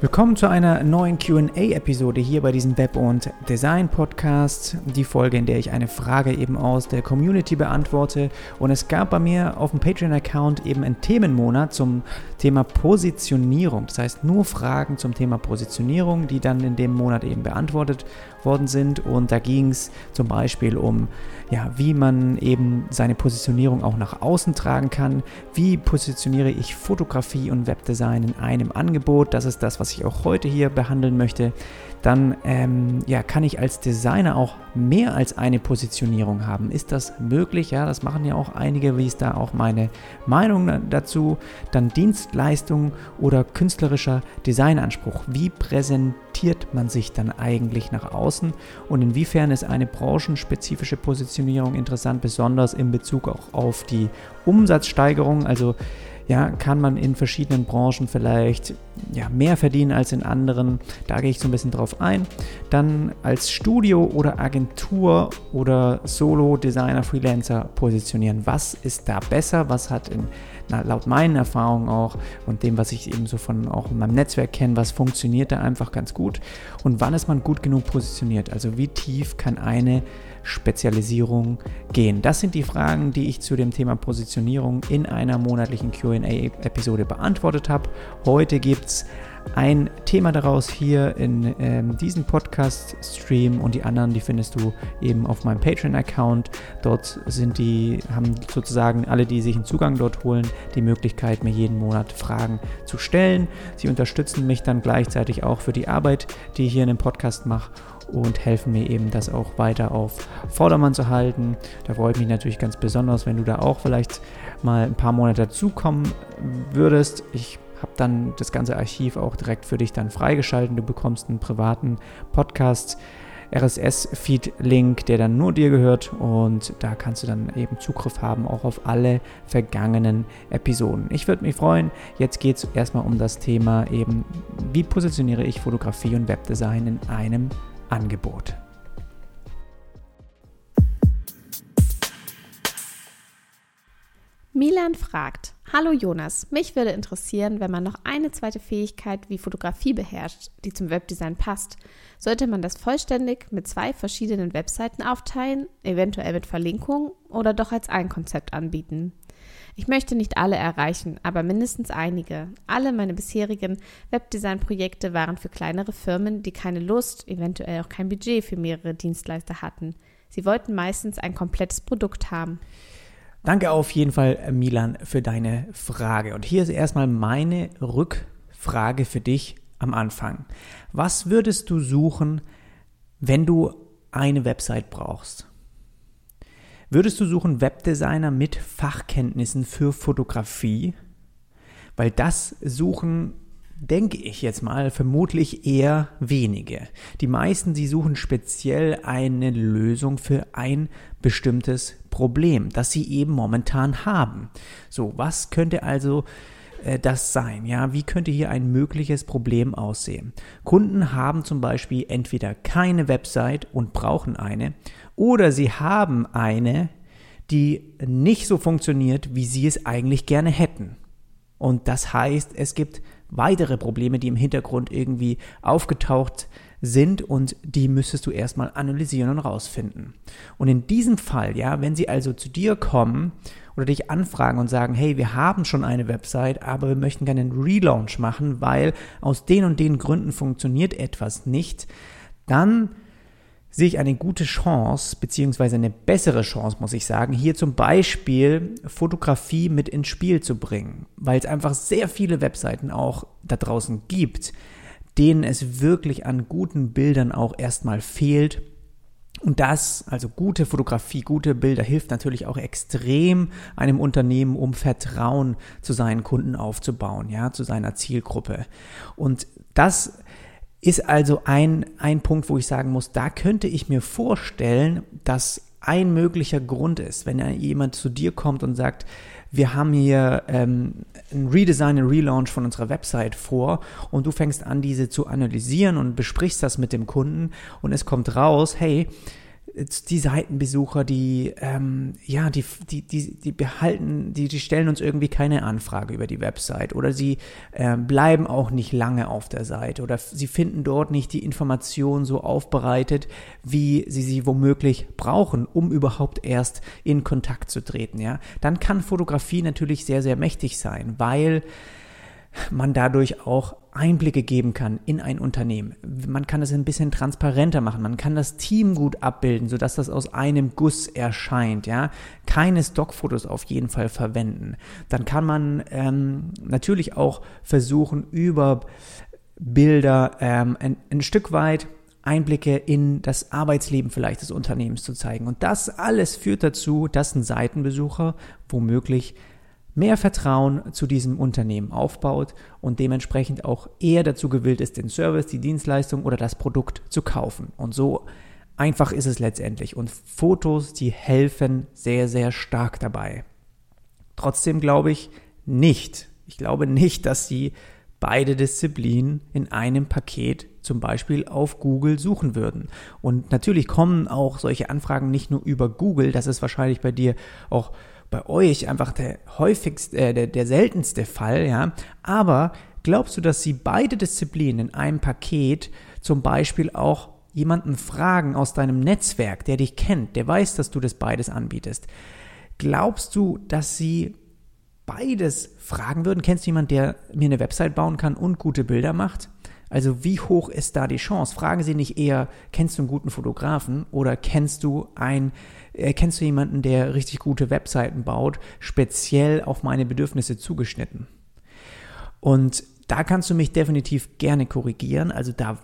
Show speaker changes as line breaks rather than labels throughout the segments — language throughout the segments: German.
Willkommen zu einer neuen QA-Episode hier bei diesem Web- und Design-Podcast. Die Folge, in der ich eine Frage eben aus der Community beantworte. Und es gab bei mir auf dem Patreon-Account eben einen Themenmonat zum Thema Positionierung. Das heißt, nur Fragen zum Thema Positionierung, die dann in dem Monat eben beantwortet worden sind. Und da ging es zum Beispiel um, ja, wie man eben seine Positionierung auch nach außen tragen kann. Wie positioniere ich Fotografie und Webdesign in einem Angebot? Das ist das, was ich auch heute hier behandeln möchte dann ähm, ja, kann ich als Designer auch mehr als eine Positionierung haben. Ist das möglich? Ja, das machen ja auch einige. Wie ist da auch meine Meinung dazu? Dann Dienstleistung oder künstlerischer Designanspruch. Wie präsentiert man sich dann eigentlich nach außen und inwiefern ist eine branchenspezifische Positionierung interessant, besonders in Bezug auch auf die Umsatzsteigerung? Also ja, kann man in verschiedenen Branchen vielleicht ja, mehr verdienen als in anderen. Da gehe ich so ein bisschen drauf ein. Dann als Studio oder Agentur oder Solo-Designer, Freelancer positionieren. Was ist da besser? Was hat in, na, laut meinen Erfahrungen auch und dem, was ich eben so von auch in meinem Netzwerk kenne, was funktioniert da einfach ganz gut? Und wann ist man gut genug positioniert? Also wie tief kann eine Spezialisierung gehen? Das sind die Fragen, die ich zu dem Thema Positionierung in einer monatlichen QA-Episode beantwortet habe. Heute gibt es ein Thema daraus hier in ähm, diesem Podcast-Stream und die anderen, die findest du eben auf meinem Patreon-Account. Dort sind die, haben sozusagen alle, die sich einen Zugang dort holen, die Möglichkeit, mir jeden Monat Fragen zu stellen. Sie unterstützen mich dann gleichzeitig auch für die Arbeit, die ich hier in dem Podcast mache und helfen mir eben, das auch weiter auf Vordermann zu halten. Da freue ich mich natürlich ganz besonders, wenn du da auch vielleicht mal ein paar Monate dazukommen würdest. Ich habe dann das ganze Archiv auch direkt für dich dann freigeschalten. Du bekommst einen privaten Podcast. RSS-Feed-Link, der dann nur dir gehört und da kannst du dann eben Zugriff haben auch auf alle vergangenen Episoden. Ich würde mich freuen. Jetzt geht es erstmal um das Thema eben, wie positioniere ich Fotografie und Webdesign in einem Angebot.
Milan fragt, Hallo Jonas, mich würde interessieren, wenn man noch eine zweite Fähigkeit wie Fotografie beherrscht, die zum Webdesign passt, sollte man das vollständig mit zwei verschiedenen Webseiten aufteilen, eventuell mit Verlinkung oder doch als ein Konzept anbieten? Ich möchte nicht alle erreichen, aber mindestens einige. Alle meine bisherigen Webdesign-Projekte waren für kleinere Firmen, die keine Lust, eventuell auch kein Budget für mehrere Dienstleister hatten. Sie wollten meistens ein komplettes Produkt haben.
Danke auf jeden Fall, Milan, für deine Frage. Und hier ist erstmal meine Rückfrage für dich am Anfang. Was würdest du suchen, wenn du eine Website brauchst? Würdest du suchen Webdesigner mit Fachkenntnissen für Fotografie? Weil das suchen, denke ich jetzt mal, vermutlich eher wenige. Die meisten, die suchen speziell eine Lösung für ein bestimmtes Problem, das sie eben momentan haben. So, was könnte also äh, das sein? Ja, wie könnte hier ein mögliches Problem aussehen? Kunden haben zum Beispiel entweder keine Website und brauchen eine oder sie haben eine, die nicht so funktioniert, wie sie es eigentlich gerne hätten. Und das heißt, es gibt weitere Probleme, die im Hintergrund irgendwie aufgetaucht sind und die müsstest du erstmal analysieren und rausfinden. Und in diesem Fall, ja, wenn sie also zu dir kommen oder dich anfragen und sagen, hey, wir haben schon eine Website, aber wir möchten gerne einen Relaunch machen, weil aus den und den Gründen funktioniert etwas nicht, dann sehe ich eine gute Chance, beziehungsweise eine bessere Chance, muss ich sagen, hier zum Beispiel Fotografie mit ins Spiel zu bringen, weil es einfach sehr viele Webseiten auch da draußen gibt, denen es wirklich an guten Bildern auch erstmal fehlt. Und das, also gute Fotografie, gute Bilder, hilft natürlich auch extrem einem Unternehmen, um Vertrauen zu seinen Kunden aufzubauen, ja, zu seiner Zielgruppe. Und das ist also ein, ein Punkt, wo ich sagen muss, da könnte ich mir vorstellen, dass ein möglicher Grund ist, wenn jemand zu dir kommt und sagt, wir haben hier ähm, ein Redesign, ein Relaunch von unserer Website vor und du fängst an, diese zu analysieren und besprichst das mit dem Kunden und es kommt raus, hey, die Seitenbesucher, die, ähm, ja, die, die, die, die behalten, die, die stellen uns irgendwie keine Anfrage über die Website oder sie äh, bleiben auch nicht lange auf der Seite oder sie finden dort nicht die Information so aufbereitet, wie sie sie womöglich brauchen, um überhaupt erst in Kontakt zu treten, ja. Dann kann Fotografie natürlich sehr, sehr mächtig sein, weil man dadurch auch Einblicke geben kann in ein Unternehmen. Man kann es ein bisschen transparenter machen. Man kann das Team gut abbilden, sodass das aus einem Guss erscheint. Ja, keine Stockfotos auf jeden Fall verwenden. Dann kann man ähm, natürlich auch versuchen über Bilder ähm, ein, ein Stück weit Einblicke in das Arbeitsleben vielleicht des Unternehmens zu zeigen. Und das alles führt dazu, dass ein Seitenbesucher womöglich mehr Vertrauen zu diesem Unternehmen aufbaut und dementsprechend auch eher dazu gewillt ist, den Service, die Dienstleistung oder das Produkt zu kaufen. Und so einfach ist es letztendlich. Und Fotos, die helfen sehr, sehr stark dabei. Trotzdem glaube ich nicht, ich glaube nicht, dass sie beide Disziplinen in einem Paket zum Beispiel auf Google suchen würden. Und natürlich kommen auch solche Anfragen nicht nur über Google, das ist wahrscheinlich bei dir auch bei euch einfach der häufigste, äh, der, der seltenste Fall, ja. Aber glaubst du, dass sie beide Disziplinen in einem Paket zum Beispiel auch jemanden fragen aus deinem Netzwerk, der dich kennt, der weiß, dass du das beides anbietest? Glaubst du, dass sie beides fragen würden? Kennst du jemanden, der mir eine Website bauen kann und gute Bilder macht? Also wie hoch ist da die Chance? Fragen Sie nicht eher, kennst du einen guten Fotografen oder kennst du ein, äh, kennst du jemanden, der richtig gute Webseiten baut, speziell auf meine Bedürfnisse zugeschnitten? Und da kannst du mich definitiv gerne korrigieren. Also da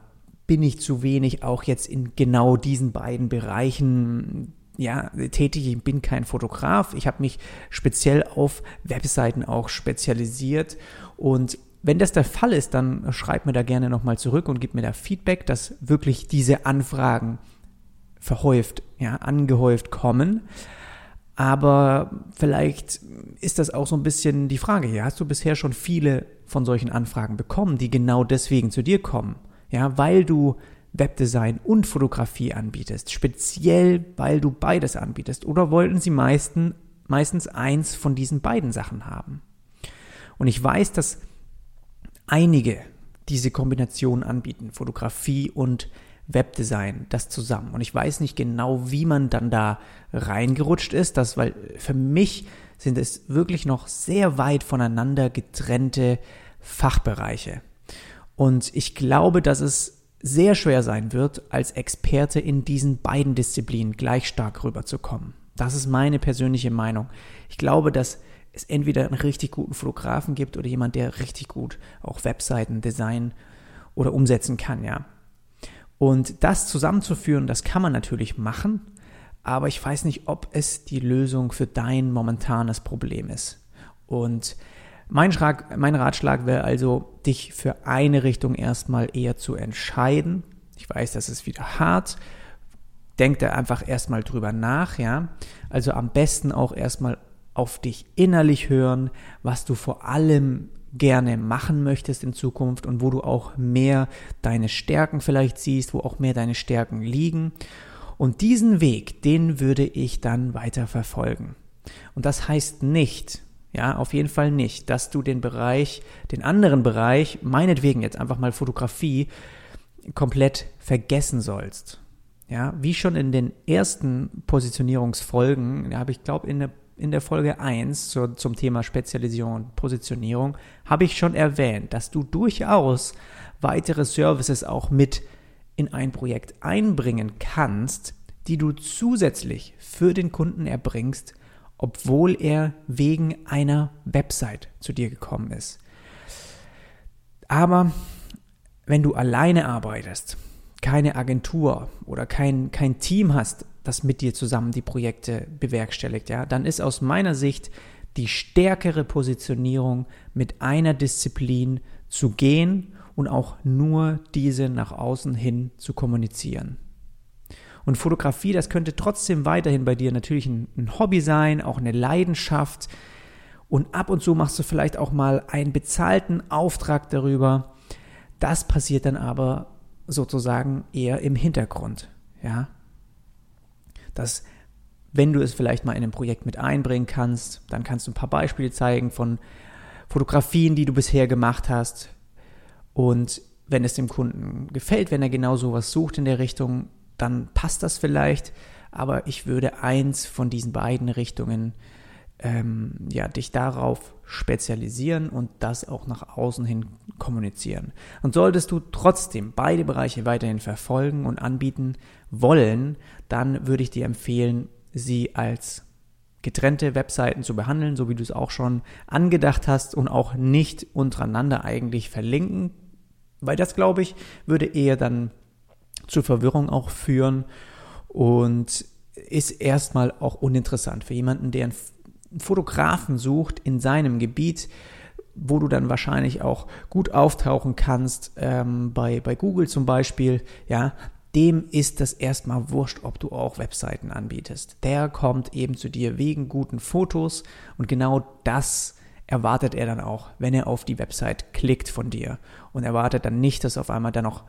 bin ich zu wenig auch jetzt in genau diesen beiden Bereichen ja, tätig. Ich bin kein Fotograf. Ich habe mich speziell auf Webseiten auch spezialisiert und wenn das der Fall ist, dann schreibt mir da gerne nochmal zurück und gib mir da Feedback, dass wirklich diese Anfragen verhäuft, ja, angehäuft kommen. Aber vielleicht ist das auch so ein bisschen die Frage hier. Hast du bisher schon viele von solchen Anfragen bekommen, die genau deswegen zu dir kommen? Ja, weil du Webdesign und Fotografie anbietest, speziell weil du beides anbietest. Oder wollten sie meisten, meistens eins von diesen beiden Sachen haben? Und ich weiß, dass einige diese Kombination anbieten, Fotografie und Webdesign, das zusammen. Und ich weiß nicht genau, wie man dann da reingerutscht ist, das, weil für mich sind es wirklich noch sehr weit voneinander getrennte Fachbereiche. Und ich glaube, dass es sehr schwer sein wird, als Experte in diesen beiden Disziplinen gleich stark rüberzukommen. Das ist meine persönliche Meinung. Ich glaube, dass es entweder einen richtig guten Fotografen gibt oder jemand, der richtig gut auch Webseiten designen oder umsetzen kann, ja. Und das zusammenzuführen, das kann man natürlich machen, aber ich weiß nicht, ob es die Lösung für dein momentanes Problem ist. Und mein, Schlag, mein Ratschlag wäre also, dich für eine Richtung erstmal eher zu entscheiden. Ich weiß, das ist wieder hart. Denk da einfach erstmal drüber nach, ja. Also am besten auch erstmal auf dich innerlich hören, was du vor allem gerne machen möchtest in Zukunft und wo du auch mehr deine Stärken vielleicht siehst, wo auch mehr deine Stärken liegen. Und diesen Weg, den würde ich dann weiter verfolgen. Und das heißt nicht, ja, auf jeden Fall nicht, dass du den Bereich, den anderen Bereich, meinetwegen jetzt einfach mal Fotografie, komplett vergessen sollst. Ja, wie schon in den ersten Positionierungsfolgen, da habe ich glaube in der in der Folge 1 zur, zum Thema Spezialisierung und Positionierung habe ich schon erwähnt, dass du durchaus weitere Services auch mit in ein Projekt einbringen kannst, die du zusätzlich für den Kunden erbringst, obwohl er wegen einer Website zu dir gekommen ist. Aber wenn du alleine arbeitest, keine Agentur oder kein, kein Team hast, das mit dir zusammen die Projekte bewerkstelligt, ja, dann ist aus meiner Sicht die stärkere Positionierung mit einer Disziplin zu gehen und auch nur diese nach außen hin zu kommunizieren. Und Fotografie, das könnte trotzdem weiterhin bei dir natürlich ein, ein, Hobby sein, auch eine Leidenschaft. Und ab und zu machst du vielleicht auch mal einen bezahlten Auftrag darüber. Das passiert dann aber sozusagen eher im Hintergrund. Ja, dass wenn du es vielleicht mal in ein Projekt mit einbringen kannst, dann kannst du ein paar Beispiele zeigen von Fotografien, die du bisher gemacht hast. Und wenn es dem Kunden gefällt, wenn er genau sowas sucht in der Richtung, dann passt das vielleicht. Aber ich würde eins von diesen beiden Richtungen ähm, ja, dich darauf spezialisieren und das auch nach außen hin kommunizieren. Und solltest du trotzdem beide Bereiche weiterhin verfolgen und anbieten wollen, dann würde ich dir empfehlen, sie als getrennte Webseiten zu behandeln, so wie du es auch schon angedacht hast und auch nicht untereinander eigentlich verlinken, weil das, glaube ich, würde eher dann zur Verwirrung auch führen und ist erstmal auch uninteressant für jemanden, der einen Fotografen sucht in seinem Gebiet, wo du dann wahrscheinlich auch gut auftauchen kannst, ähm, bei, bei Google zum Beispiel, ja, dem ist das erstmal wurscht, ob du auch Webseiten anbietest. Der kommt eben zu dir wegen guten Fotos und genau das erwartet er dann auch, wenn er auf die Website klickt von dir und erwartet dann nicht, dass auf einmal dann noch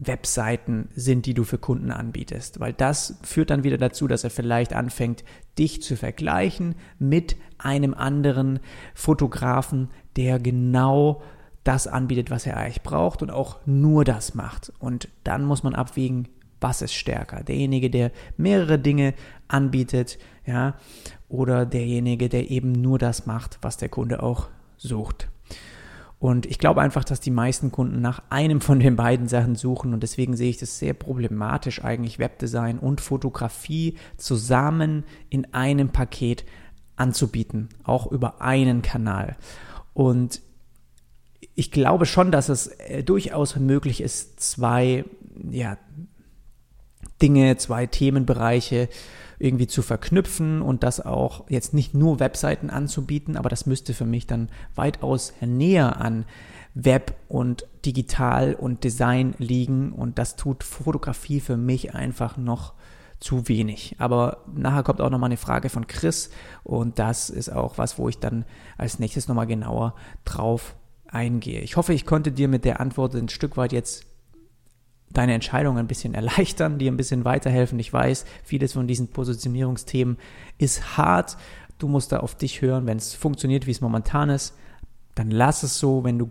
Webseiten sind, die du für Kunden anbietest, weil das führt dann wieder dazu, dass er vielleicht anfängt, dich zu vergleichen mit einem anderen Fotografen, der genau das anbietet, was er eigentlich braucht und auch nur das macht. Und dann muss man abwägen, was ist stärker? Derjenige, der mehrere Dinge anbietet, ja, oder derjenige, der eben nur das macht, was der Kunde auch sucht. Und ich glaube einfach, dass die meisten Kunden nach einem von den beiden Sachen suchen und deswegen sehe ich das sehr problematisch eigentlich Webdesign und Fotografie zusammen in einem Paket anzubieten, auch über einen Kanal. Und ich glaube schon, dass es äh, durchaus möglich ist, zwei ja, Dinge, zwei Themenbereiche irgendwie zu verknüpfen und das auch jetzt nicht nur Webseiten anzubieten, aber das müsste für mich dann weitaus näher an Web und Digital und Design liegen und das tut Fotografie für mich einfach noch zu wenig. Aber nachher kommt auch nochmal eine Frage von Chris und das ist auch was, wo ich dann als nächstes nochmal genauer drauf eingehe. Ich hoffe, ich konnte dir mit der Antwort ein Stück weit jetzt deine Entscheidung ein bisschen erleichtern, dir ein bisschen weiterhelfen. Ich weiß, vieles von diesen Positionierungsthemen ist hart. Du musst da auf dich hören. Wenn es funktioniert, wie es momentan ist, dann lass es so. Wenn du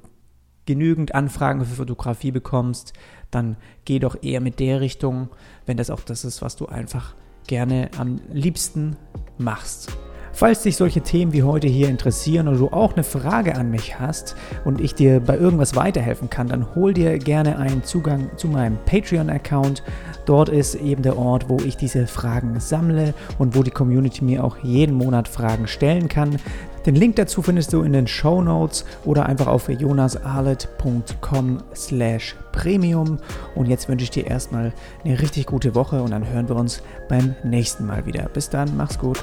genügend Anfragen für Fotografie bekommst, dann geh doch eher mit der Richtung, wenn das auch das ist, was du einfach gerne am liebsten machst. Falls dich solche Themen wie heute hier interessieren oder du auch eine Frage an mich hast und ich dir bei irgendwas weiterhelfen kann, dann hol dir gerne einen Zugang zu meinem Patreon-Account. Dort ist eben der Ort, wo ich diese Fragen sammle und wo die Community mir auch jeden Monat Fragen stellen kann. Den Link dazu findest du in den Show Notes oder einfach auf jonasarlet.com slash premium. Und jetzt wünsche ich dir erstmal eine richtig gute Woche und dann hören wir uns beim nächsten Mal wieder. Bis dann, mach's gut.